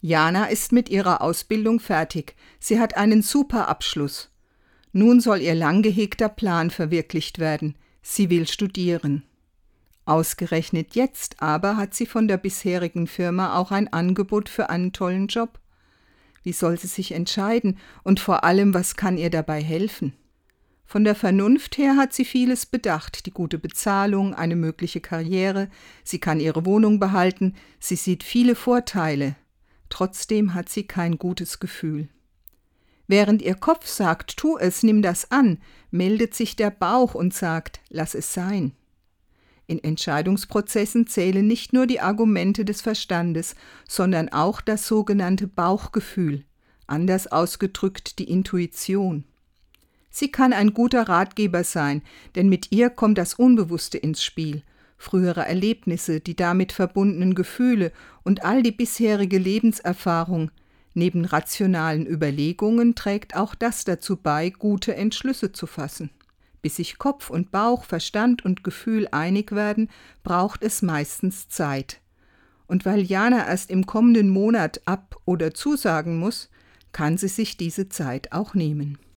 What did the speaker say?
Jana ist mit ihrer Ausbildung fertig. Sie hat einen super Abschluss. Nun soll ihr lang gehegter Plan verwirklicht werden. Sie will studieren. Ausgerechnet jetzt aber hat sie von der bisherigen Firma auch ein Angebot für einen tollen Job. Wie soll sie sich entscheiden und vor allem, was kann ihr dabei helfen? Von der Vernunft her hat sie vieles bedacht, die gute Bezahlung, eine mögliche Karriere, sie kann ihre Wohnung behalten, sie sieht viele Vorteile, trotzdem hat sie kein gutes Gefühl. Während ihr Kopf sagt, tu es, nimm das an, meldet sich der Bauch und sagt, lass es sein. In Entscheidungsprozessen zählen nicht nur die Argumente des Verstandes, sondern auch das sogenannte Bauchgefühl, anders ausgedrückt die Intuition. Sie kann ein guter Ratgeber sein, denn mit ihr kommt das Unbewusste ins Spiel, frühere Erlebnisse, die damit verbundenen Gefühle und all die bisherige Lebenserfahrung. Neben rationalen Überlegungen trägt auch das dazu bei, gute Entschlüsse zu fassen. Bis sich Kopf und Bauch, Verstand und Gefühl einig werden, braucht es meistens Zeit. Und weil Jana erst im kommenden Monat ab oder zusagen muss, kann sie sich diese Zeit auch nehmen.